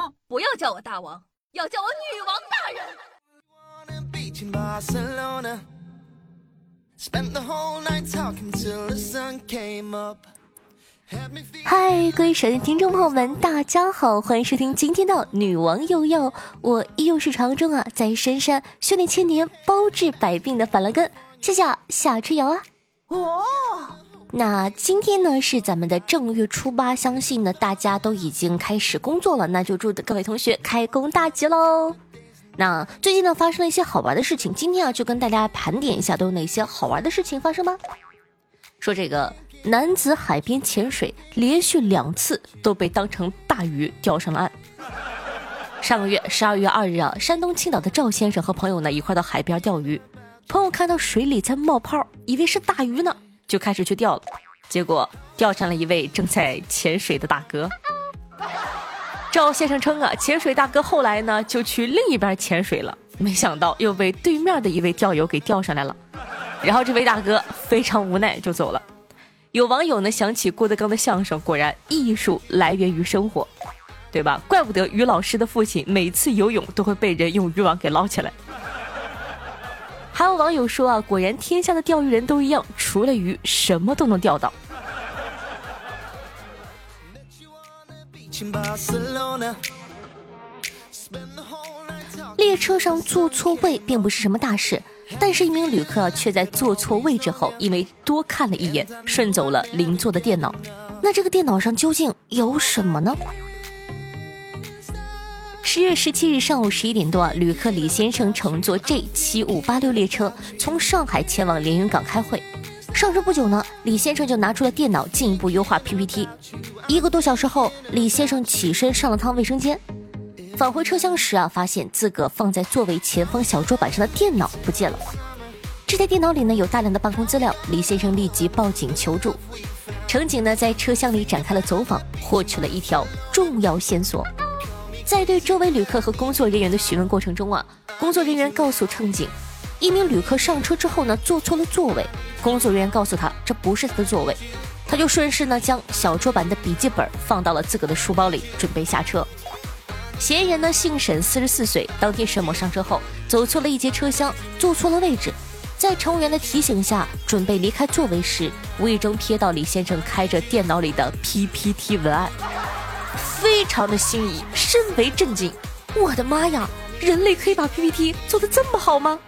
王，不要叫我大王，要叫我女王大人。嗨，各位手机听众朋友们，大家好，欢迎收听今天的女王又要。我依旧是传说中啊，在深山修炼千年、包治百病的法兰根，谢谢夏春瑶啊。哦，那今天呢是咱们的正月初八，相信呢大家都已经开始工作了，那就祝各位同学开工大吉喽。那最近呢发生了一些好玩的事情，今天啊就跟大家盘点一下都有哪些好玩的事情发生吧。说这个男子海边潜水，连续两次都被当成大鱼钓上了岸。上个月十二月二日啊，山东青岛的赵先生和朋友呢一块到海边钓鱼，朋友看到水里在冒泡，以为是大鱼呢，就开始去钓了，结果钓上了一位正在潜水的大哥。赵先生称啊，潜水大哥后来呢就去另一边潜水了，没想到又被对面的一位钓友给钓上来了，然后这位大哥非常无奈就走了。有网友呢想起郭德纲的相声，果然艺术来源于生活，对吧？怪不得于老师的父亲每次游泳都会被人用渔网给捞起来。还有网友说啊，果然天下的钓鱼人都一样，除了鱼什么都能钓到。列车上坐错位并不是什么大事，但是一名旅客却在坐错位置后，因为多看了一眼，顺走了邻座的电脑。那这个电脑上究竟有什么呢？十月十七日上午十一点多，旅客李先生乘坐 J 七五八六列车从上海前往连云港开会。上车不久呢，李先生就拿出了电脑进一步优化 PPT。一个多小时后，李先生起身上了趟卫生间，返回车厢时啊，发现自个放在座位前方小桌板上的电脑不见了。这台电脑里呢有大量的办公资料，李先生立即报警求助。乘警呢在车厢里展开了走访，获取了一条重要线索。在对周围旅客和工作人员的询问过程中啊，工作人员告诉乘警。一名旅客上车之后呢，坐错了座位。工作人员告诉他，这不是他的座位，他就顺势呢将小桌板的笔记本放到了自个的书包里，准备下车。嫌疑人呢姓沈，四十四岁。当天沈某上车后，走错了一节车厢，坐错了位置，在乘务员的提醒下，准备离开座位时，无意中瞥到李先生开着电脑里的 PPT 文案，非常的心仪，深为震惊。我的妈呀，人类可以把 PPT 做得这么好吗？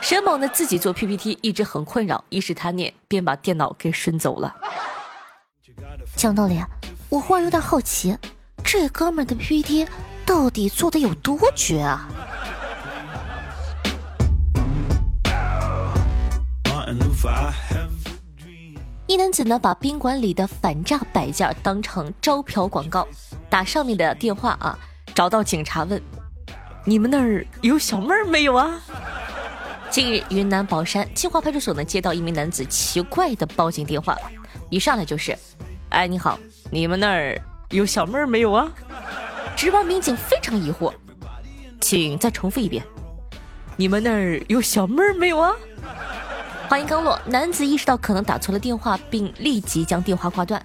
沈某呢自己做 PPT 一直很困扰，一时贪念便把电脑给顺走了。讲道理，我忽然有点好奇，这哥们的 PPT 到底做的有多绝啊？一男子呢把宾馆里的反诈摆件当成招嫖广告，打上面的电话啊，找到警察问：“你们那儿有小妹儿没有啊？”近日，云南保山清华派出所呢接到一名男子奇怪的报警电话，一上来就是：“哎，你好，你们那儿有小妹儿没有啊？”值班民警非常疑惑，请再重复一遍：“你们那儿有小妹儿没有啊？”话音刚落，男子意识到可能打错了电话，并立即将电话挂断。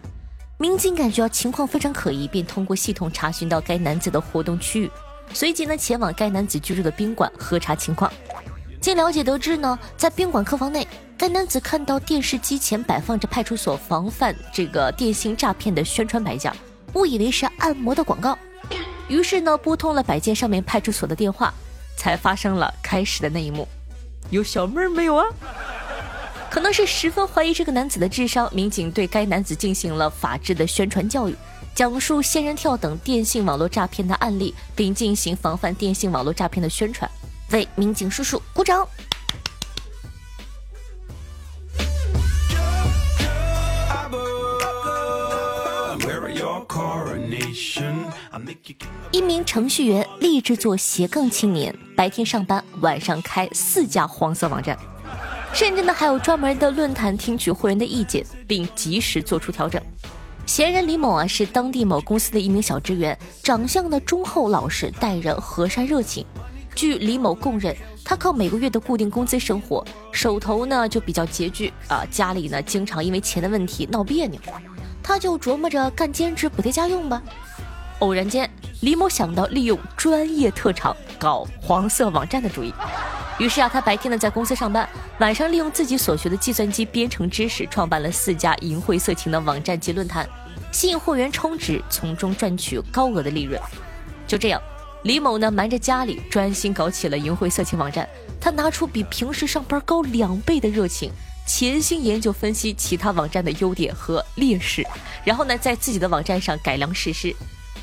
民警感觉情况非常可疑，便通过系统查询到该男子的活动区域，随即呢前往该男子居住的宾馆核查情况。经了解得知呢，在宾馆客房内，该男子看到电视机前摆放着派出所防范这个电信诈骗的宣传摆件，误以为是按摩的广告，于是呢拨通了摆件上面派出所的电话，才发生了开始的那一幕。有小妹儿没有啊？可能是十分怀疑这个男子的智商，民警对该男子进行了法制的宣传教育，讲述仙人跳等电信网络诈骗的案例，并进行防范电信网络诈骗的宣传。为民警叔叔鼓掌。一名程序员立志做斜杠青年，白天上班，晚上开四家黄色网站，甚至呢还有专门的论坛听取会员的意见，并及时做出调整。嫌疑人李某啊是当地某公司的一名小职员，长相呢忠厚老实，待人和善热情。据李某供认，他靠每个月的固定工资生活，手头呢就比较拮据啊，家里呢经常因为钱的问题闹别扭，他就琢磨着干兼职补贴家用吧。偶然间，李某想到利用专业特长搞黄色网站的主意。于是啊，他白天呢在公司上班，晚上利用自己所学的计算机编程知识，创办了四家淫秽色情的网站及论坛，吸引会员充值，从中赚取高额的利润。就这样，李某呢瞒着家里，专心搞起了淫秽色情网站。他拿出比平时上班高两倍的热情，潜心研究分析其他网站的优点和劣势，然后呢在自己的网站上改良实施。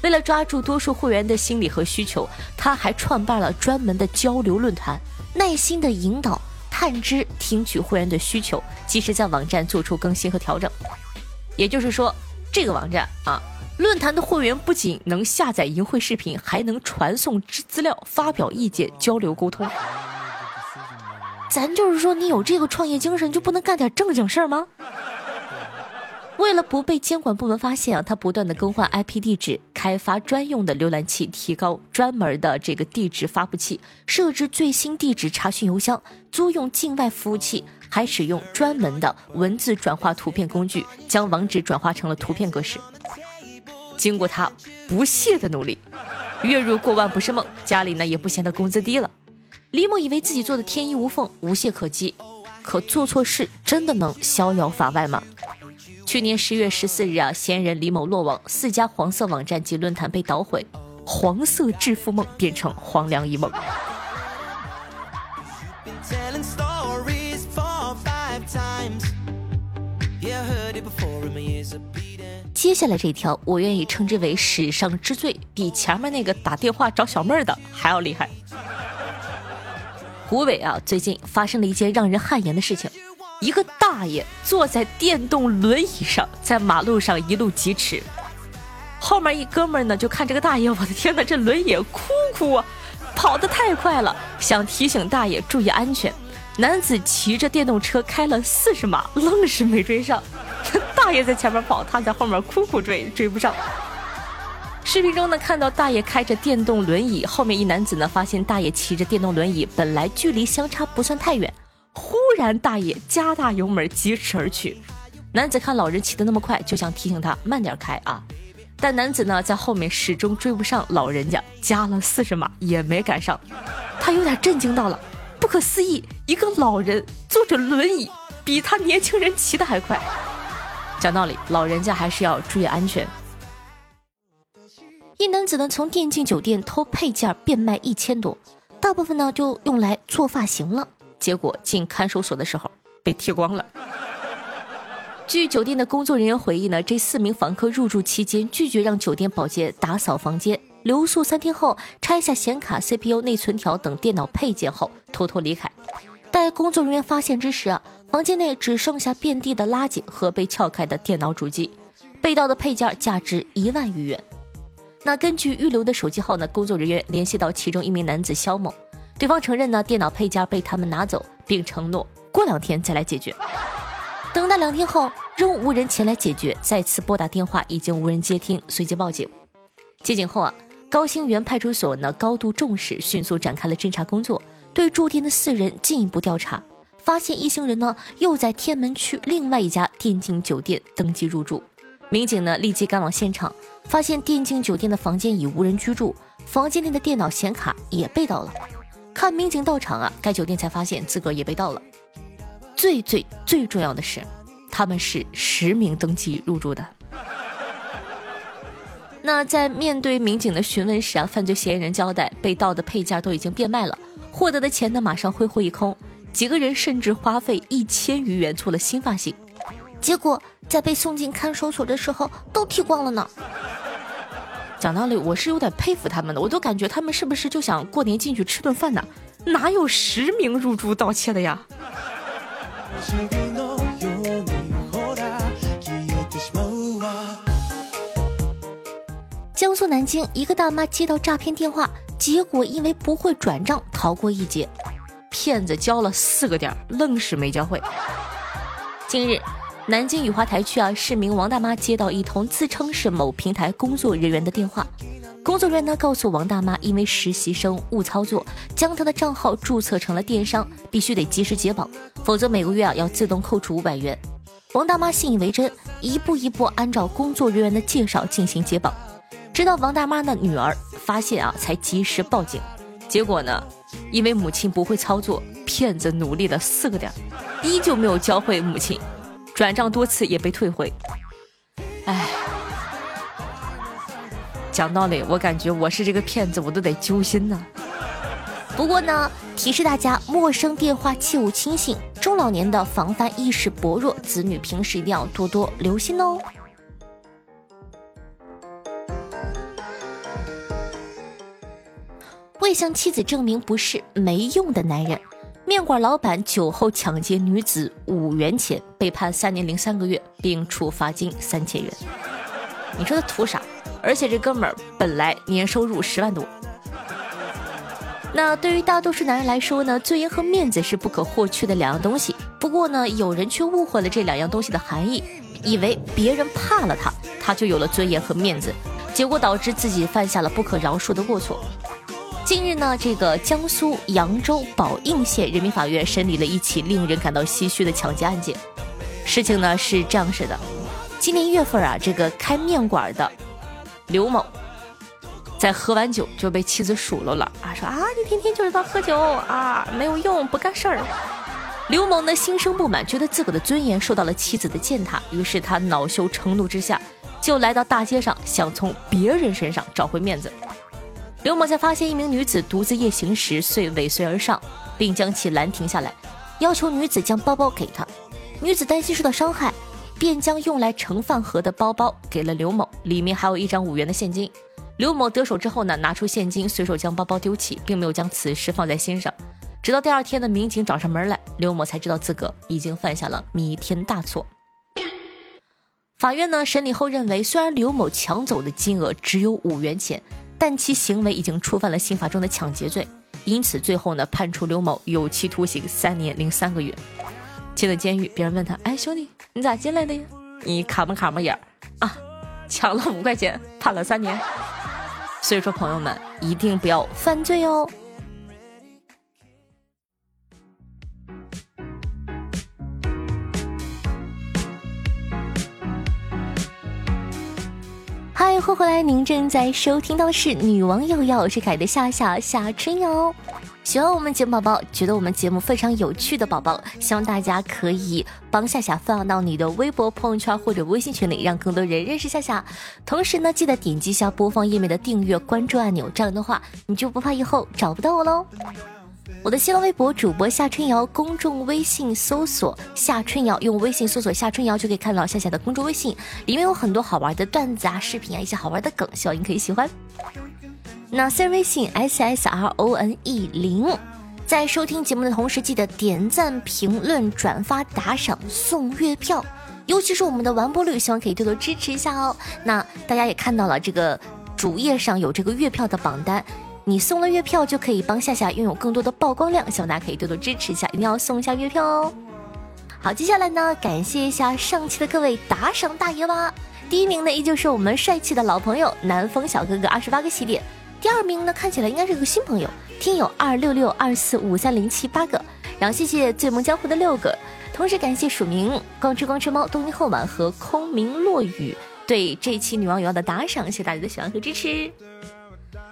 为了抓住多数会员的心理和需求，他还创办了专门的交流论坛，耐心的引导、探知、听取会员的需求，及时在网站做出更新和调整。也就是说，这个网站啊，论坛的会员不仅能下载淫秽视频，还能传送资资料、发表意见、交流沟通。咱就是说，你有这个创业精神，就不能干点正经事儿吗？为了不被监管部门发现啊，他不断的更换 IP 地址，开发专用的浏览器，提高专门的这个地址发布器，设置最新地址查询邮箱，租用境外服务器，还使用专门的文字转化图片工具，将网址转化成了图片格式。经过他不懈的努力，月入过万不是梦，家里呢也不嫌他工资低了。李某以为自己做的天衣无缝，无懈可击，可做错事真的能逍遥法外吗？去年十月十四日啊，嫌疑人李某落网，四家黄色网站及论坛被捣毁，黄色致富梦变成黄粱一梦。接下来这条，我愿意称之为史上之最，比前面那个打电话找小妹儿的还要厉害。湖北啊，最近发生了一件让人汗颜的事情。一个大爷坐在电动轮椅上，在马路上一路疾驰，后面一哥们呢就看这个大爷，我的天哪，这轮椅哭哭啊，跑得太快了，想提醒大爷注意安全。男子骑着电动车开了四十码，愣是没追上。大爷在前面跑，他在后面哭哭追，追不上。视频中呢，看到大爷开着电动轮椅，后面一男子呢发现大爷骑着电动轮椅，本来距离相差不算太远。忽然，大爷加大油门疾驰而去。男子看老人骑得那么快，就想提醒他慢点开啊。但男子呢，在后面始终追不上老人家，加了四十码也没赶上。他有点震惊到了，不可思议，一个老人坐着轮椅，比他年轻人骑的还快。讲道理，老人家还是要注意安全。一男子呢，从电竞酒店偷配件变卖一千多，大部分呢就用来做发型了。结果进看守所的时候被剃光了。据酒店的工作人员回忆呢，这四名房客入住期间拒绝让酒店保洁打扫房间，留宿三天后拆下显卡、CPU、内存条等电脑配件后偷偷离开。待工作人员发现之时啊，房间内只剩下遍地的垃圾和被撬开的电脑主机，被盗的配件价值一万余元。那根据预留的手机号呢，工作人员联系到其中一名男子肖某。对方承认呢，电脑配件被他们拿走，并承诺过两天再来解决。等待两天后，仍无人前来解决，再次拨打电话已经无人接听，随即报警。接警后啊，高新园派出所呢高度重视，迅速展开了侦查工作，对住店的四人进一步调查，发现一行人呢又在天门区另外一家电竞酒店登记入住。民警呢立即赶往现场，发现电竞酒店的房间已无人居住，房间内的电脑显卡也被盗了。看民警到场啊，该酒店才发现自个儿也被盗了。最最最重要的是，他们是实名登记入住的。那在面对民警的询问时啊，犯罪嫌疑人交代，被盗的配件都已经变卖了，获得的钱呢马上挥霍一空。几个人甚至花费一千余元做了新发型，结果在被送进看守所的时候都剃光了呢。讲道理，我是有点佩服他们的，我都感觉他们是不是就想过年进去吃顿饭呢？哪有实名入住盗窃的呀？江苏南京一个大妈接到诈骗电话，结果因为不会转账逃过一劫，骗子交了四个点，愣是没教会。近日。南京雨花台区啊，市民王大妈接到一通自称是某平台工作人员的电话，工作人员呢告诉王大妈，因为实习生误操作，将她的账号注册成了电商，必须得及时解绑，否则每个月啊要自动扣除五百元。王大妈信以为真，一步一步按照工作人员的介绍进行解绑。直到王大妈的女儿发现啊，才及时报警。结果呢，因为母亲不会操作，骗子努力了四个点，依旧没有教会母亲，转账多次也被退回。哎，讲道理，我感觉我是这个骗子，我都得揪心呢。不过呢，提示大家，陌生电话切勿轻信，中老年的防范意识薄弱，子女平时一定要多多留心哦。未向妻子证明不是没用的男人，面馆老板酒后抢劫女子五元钱，被判三年零三个月，并处罚金三千元。你说他图啥？而且这哥们儿本来年收入十万多。那对于大多数男人来说呢，尊严和面子是不可或缺的两样东西。不过呢，有人却误会了这两样东西的含义，以为别人怕了他，他就有了尊严和面子，结果导致自己犯下了不可饶恕的过错。近日呢，这个江苏扬州宝应县人民法院审理了一起令人感到唏嘘的抢劫案件。事情呢是这样式的：今年一月份啊，这个开面馆的刘某。在喝完酒就被妻子数落了啊，说啊你天天就知道喝酒啊，没有用，不干事儿。刘某呢心生不满，觉得自个的尊严受到了妻子的践踏，于是他恼羞成怒之下，就来到大街上，想从别人身上找回面子。刘某在发现一名女子独自夜行时，遂尾随而上，并将其拦停下来，要求女子将包包给他。女子担心受到伤害，便将用来盛饭盒的包包给了刘某，里面还有一张五元的现金。刘某得手之后呢，拿出现金，随手将包包丢弃，并没有将此事放在心上。直到第二天的民警找上门来，刘某才知道自个已经犯下了弥天大错。法院呢审理后认为，虽然刘某抢走的金额只有五元钱，但其行为已经触犯了刑法中的抢劫罪，因此最后呢判处刘某有期徒刑三年零三个月。进了监狱，别人问他：“哎，兄弟，你咋进来的呀？你卡不卡没眼儿啊？抢了五块钱，判了三年。”所以说，朋友们一定不要犯罪哦。欢迎回来！您正在收听到的是《女王又要》，我是凯的夏夏夏春瑶。喜欢我们节目宝宝，觉得我们节目非常有趣的宝宝，希望大家可以帮夏夏分享到你的微博、朋友圈或者微信群里，让更多人认识夏夏。同时呢，记得点击一下播放页面的订阅、关注按钮，这样的话你就不怕以后找不到我喽。我的新浪微博主播夏春瑶，公众微信搜索夏春瑶，用微信搜索夏春瑶就可以看到夏夏的公众微信，里面有很多好玩的段子啊、视频啊，一些好玩的梗，希望你可以喜欢。那私人微信 s s r o n e 零，在收听节目的同时，记得点赞、评论、转发、打赏、送月票，尤其是我们的完播率，希望可以多多支持一下哦。那大家也看到了，这个主页上有这个月票的榜单，你送了月票就可以帮夏夏拥有更多的曝光量，希望大家可以多多支持一下，一定要送一下月票哦。好，接下来呢，感谢一下上期的各位打赏大爷吧。第一名呢，依旧是我们帅气的老朋友南风小哥哥，二十八个喜点。第二名呢，看起来应该是个新朋友，听友二六六二四五三零七八个，然后谢谢醉梦江湖的六个，同时感谢署名光吃光吃猫、东京后晚和空明落雨对这期女王有要的打赏，谢谢大家的喜欢和支持。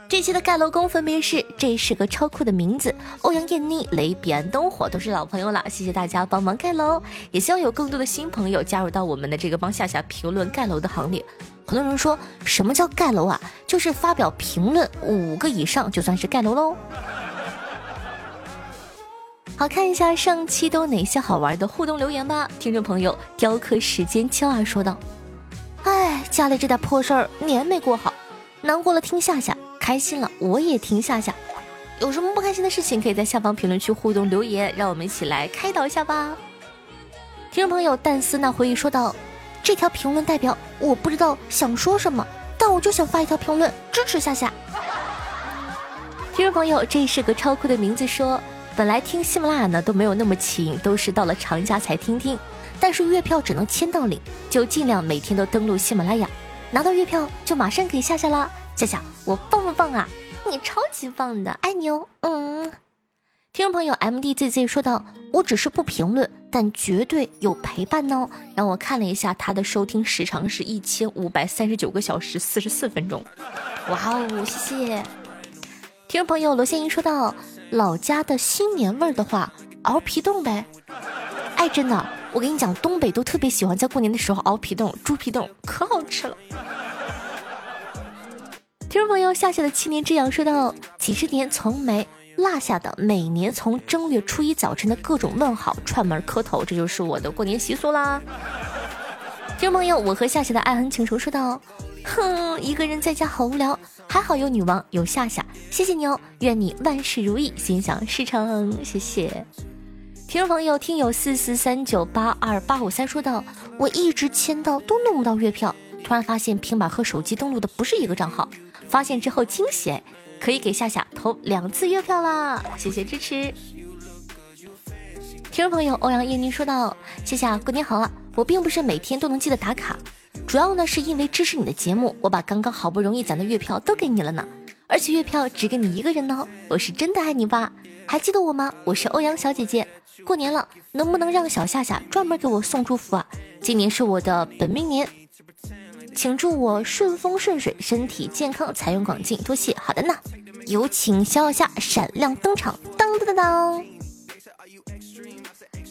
这期的盖楼工分别是这是个超酷的名字，欧阳艳妮、雷彼岸灯火都是老朋友了，谢谢大家帮忙盖楼，也希望有更多的新朋友加入到我们的这个帮夏夏评论盖楼的行列。很多人说什么叫盖楼啊？就是发表评论五个以上就算是盖楼喽。好看一下上期都哪些好玩的互动留言吧。听众朋友雕刻时间秋儿说道：“哎，家里这点破事儿年没过好，难过了听夏夏，开心了我也听夏夏。有什么不开心的事情，可以在下方评论区互动留言，让我们一起来开导一下吧。”听众朋友淡丝那回忆说道。这条评论代表我不知道想说什么，但我就想发一条评论支持夏夏。听众朋友，这是个超酷的名字，说本来听喜马拉雅呢都没有那么勤，都是到了长假才听听，但是月票只能签到领，就尽量每天都登录喜马拉雅，拿到月票就马上给夏夏啦。夏夏，我棒不棒啊？你超级棒的，爱你哦。嗯。听众朋友 M D Z Z 说道：“我只是不评论。”但绝对有陪伴哦。然后我看了一下，他的收听时长是一千五百三十九个小时四十四分钟。哇哦，谢谢！听众朋友罗先英说到老家的新年味儿的话，熬皮冻呗。哎，真的，我跟你讲，东北都特别喜欢在过年的时候熬皮冻、猪皮冻，可好吃了。听众朋友夏夏的七年之痒说到几十年从没落下的，每年从正月初一早晨的各种问好、串门磕头，这就是我的过年习俗啦。听众朋友，我和夏夏的爱恨情仇说道。哼，一个人在家好无聊，还好有女王，有夏夏，谢谢你哦，愿你万事如意，心想事成，谢谢。听众朋友，听友四四三九八二八五三说道：“我一直签到都弄不到月票，突然发现平板和手机登录的不是一个账号，发现之后惊喜，可以给夏夏投两次月票啦，谢谢支持。”听众朋友欧阳艳妮说道：“夏夏过年好啊，我并不是每天都能记得打卡。”主要呢，是因为支持你的节目，我把刚刚好不容易攒的月票都给你了呢，而且月票只给你一个人呢，我是真的爱你吧？还记得我吗？我是欧阳小姐姐，过年了，能不能让小夏夏专门给我送祝福啊？今年是我的本命年，请祝我顺风顺水，身体健康，财源广进，多谢。好的呢，有请小夏闪亮登场，当当当当。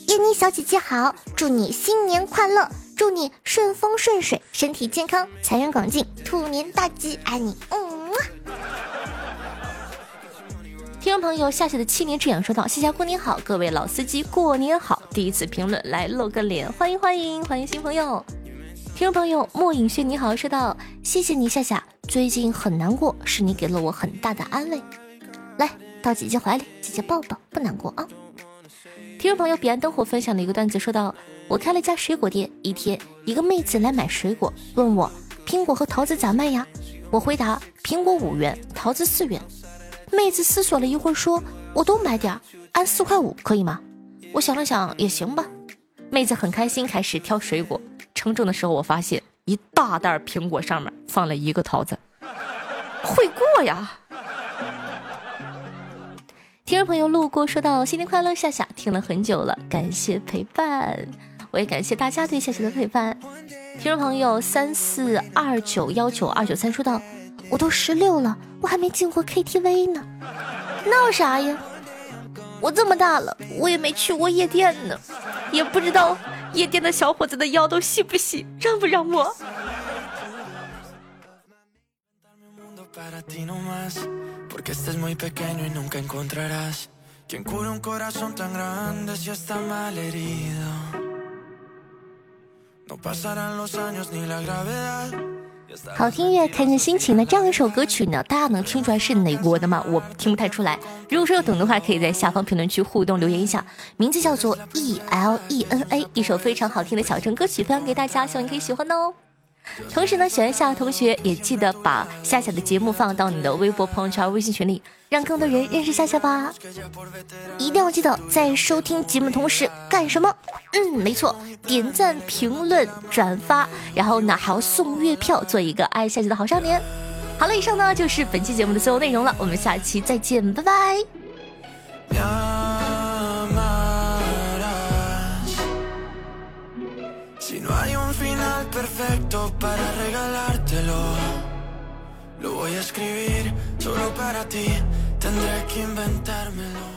燕妮小姐姐好，祝你新年快乐。祝你顺风顺水，身体健康，财源广进，兔年大吉！爱你，嗯。听众朋友，夏夏的七年之痒说道：“谢谢过年好，各位老司机过年好。”第一次评论来露个脸，欢迎欢迎欢迎新朋友。听众朋友，莫影轩你好，说道：“谢谢你夏夏，最近很难过，是你给了我很大的安慰。来到姐姐怀里，姐姐抱抱，不难过啊。听众朋友，彼岸灯火分享的一个段子说道。我开了一家水果店，一天，一个妹子来买水果，问我苹果和桃子咋卖呀？我回答苹果五元，桃子四元。妹子思索了一会儿，说：“我都买点，按四块五可以吗？”我想了想，也行吧。妹子很开心，开始挑水果。称重的时候，我发现一大袋苹果上面放了一个桃子，会过呀。听众朋友路过说到新年快乐，夏夏听了很久了，感谢陪伴。我也感谢大家对夏夏的陪伴。听众朋友三四二九幺九二九三说道：“我都十六了，我还没进过 KTV 呢，闹啥呀？我这么大了，我也没去过夜店呢，也不知道夜店的小伙子的腰都细不细，让不让我？”好听音乐，看看心情那。这样一首歌曲呢，大家能听出来是哪国的吗？我听不太出来。如果说有懂的话，可以在下方评论区互动留言一下。名字叫做 E L E N A，一首非常好听的小众歌曲，分享给大家，希望你可以喜欢哦。同时呢，喜欢夏夏同学也记得把夏夏的节目放到你的微博、朋友圈、微信群里，让更多人认识夏夏吧。一定要记得在收听节目同时干什么？嗯，没错，点赞、评论、转发，然后呢还要送月票，做一个爱夏夏的好少年。好了，以上呢就是本期节目的所有内容了，我们下期再见，拜拜。Perfecto para regalártelo. Lo voy a escribir solo para ti, tendré que inventármelo.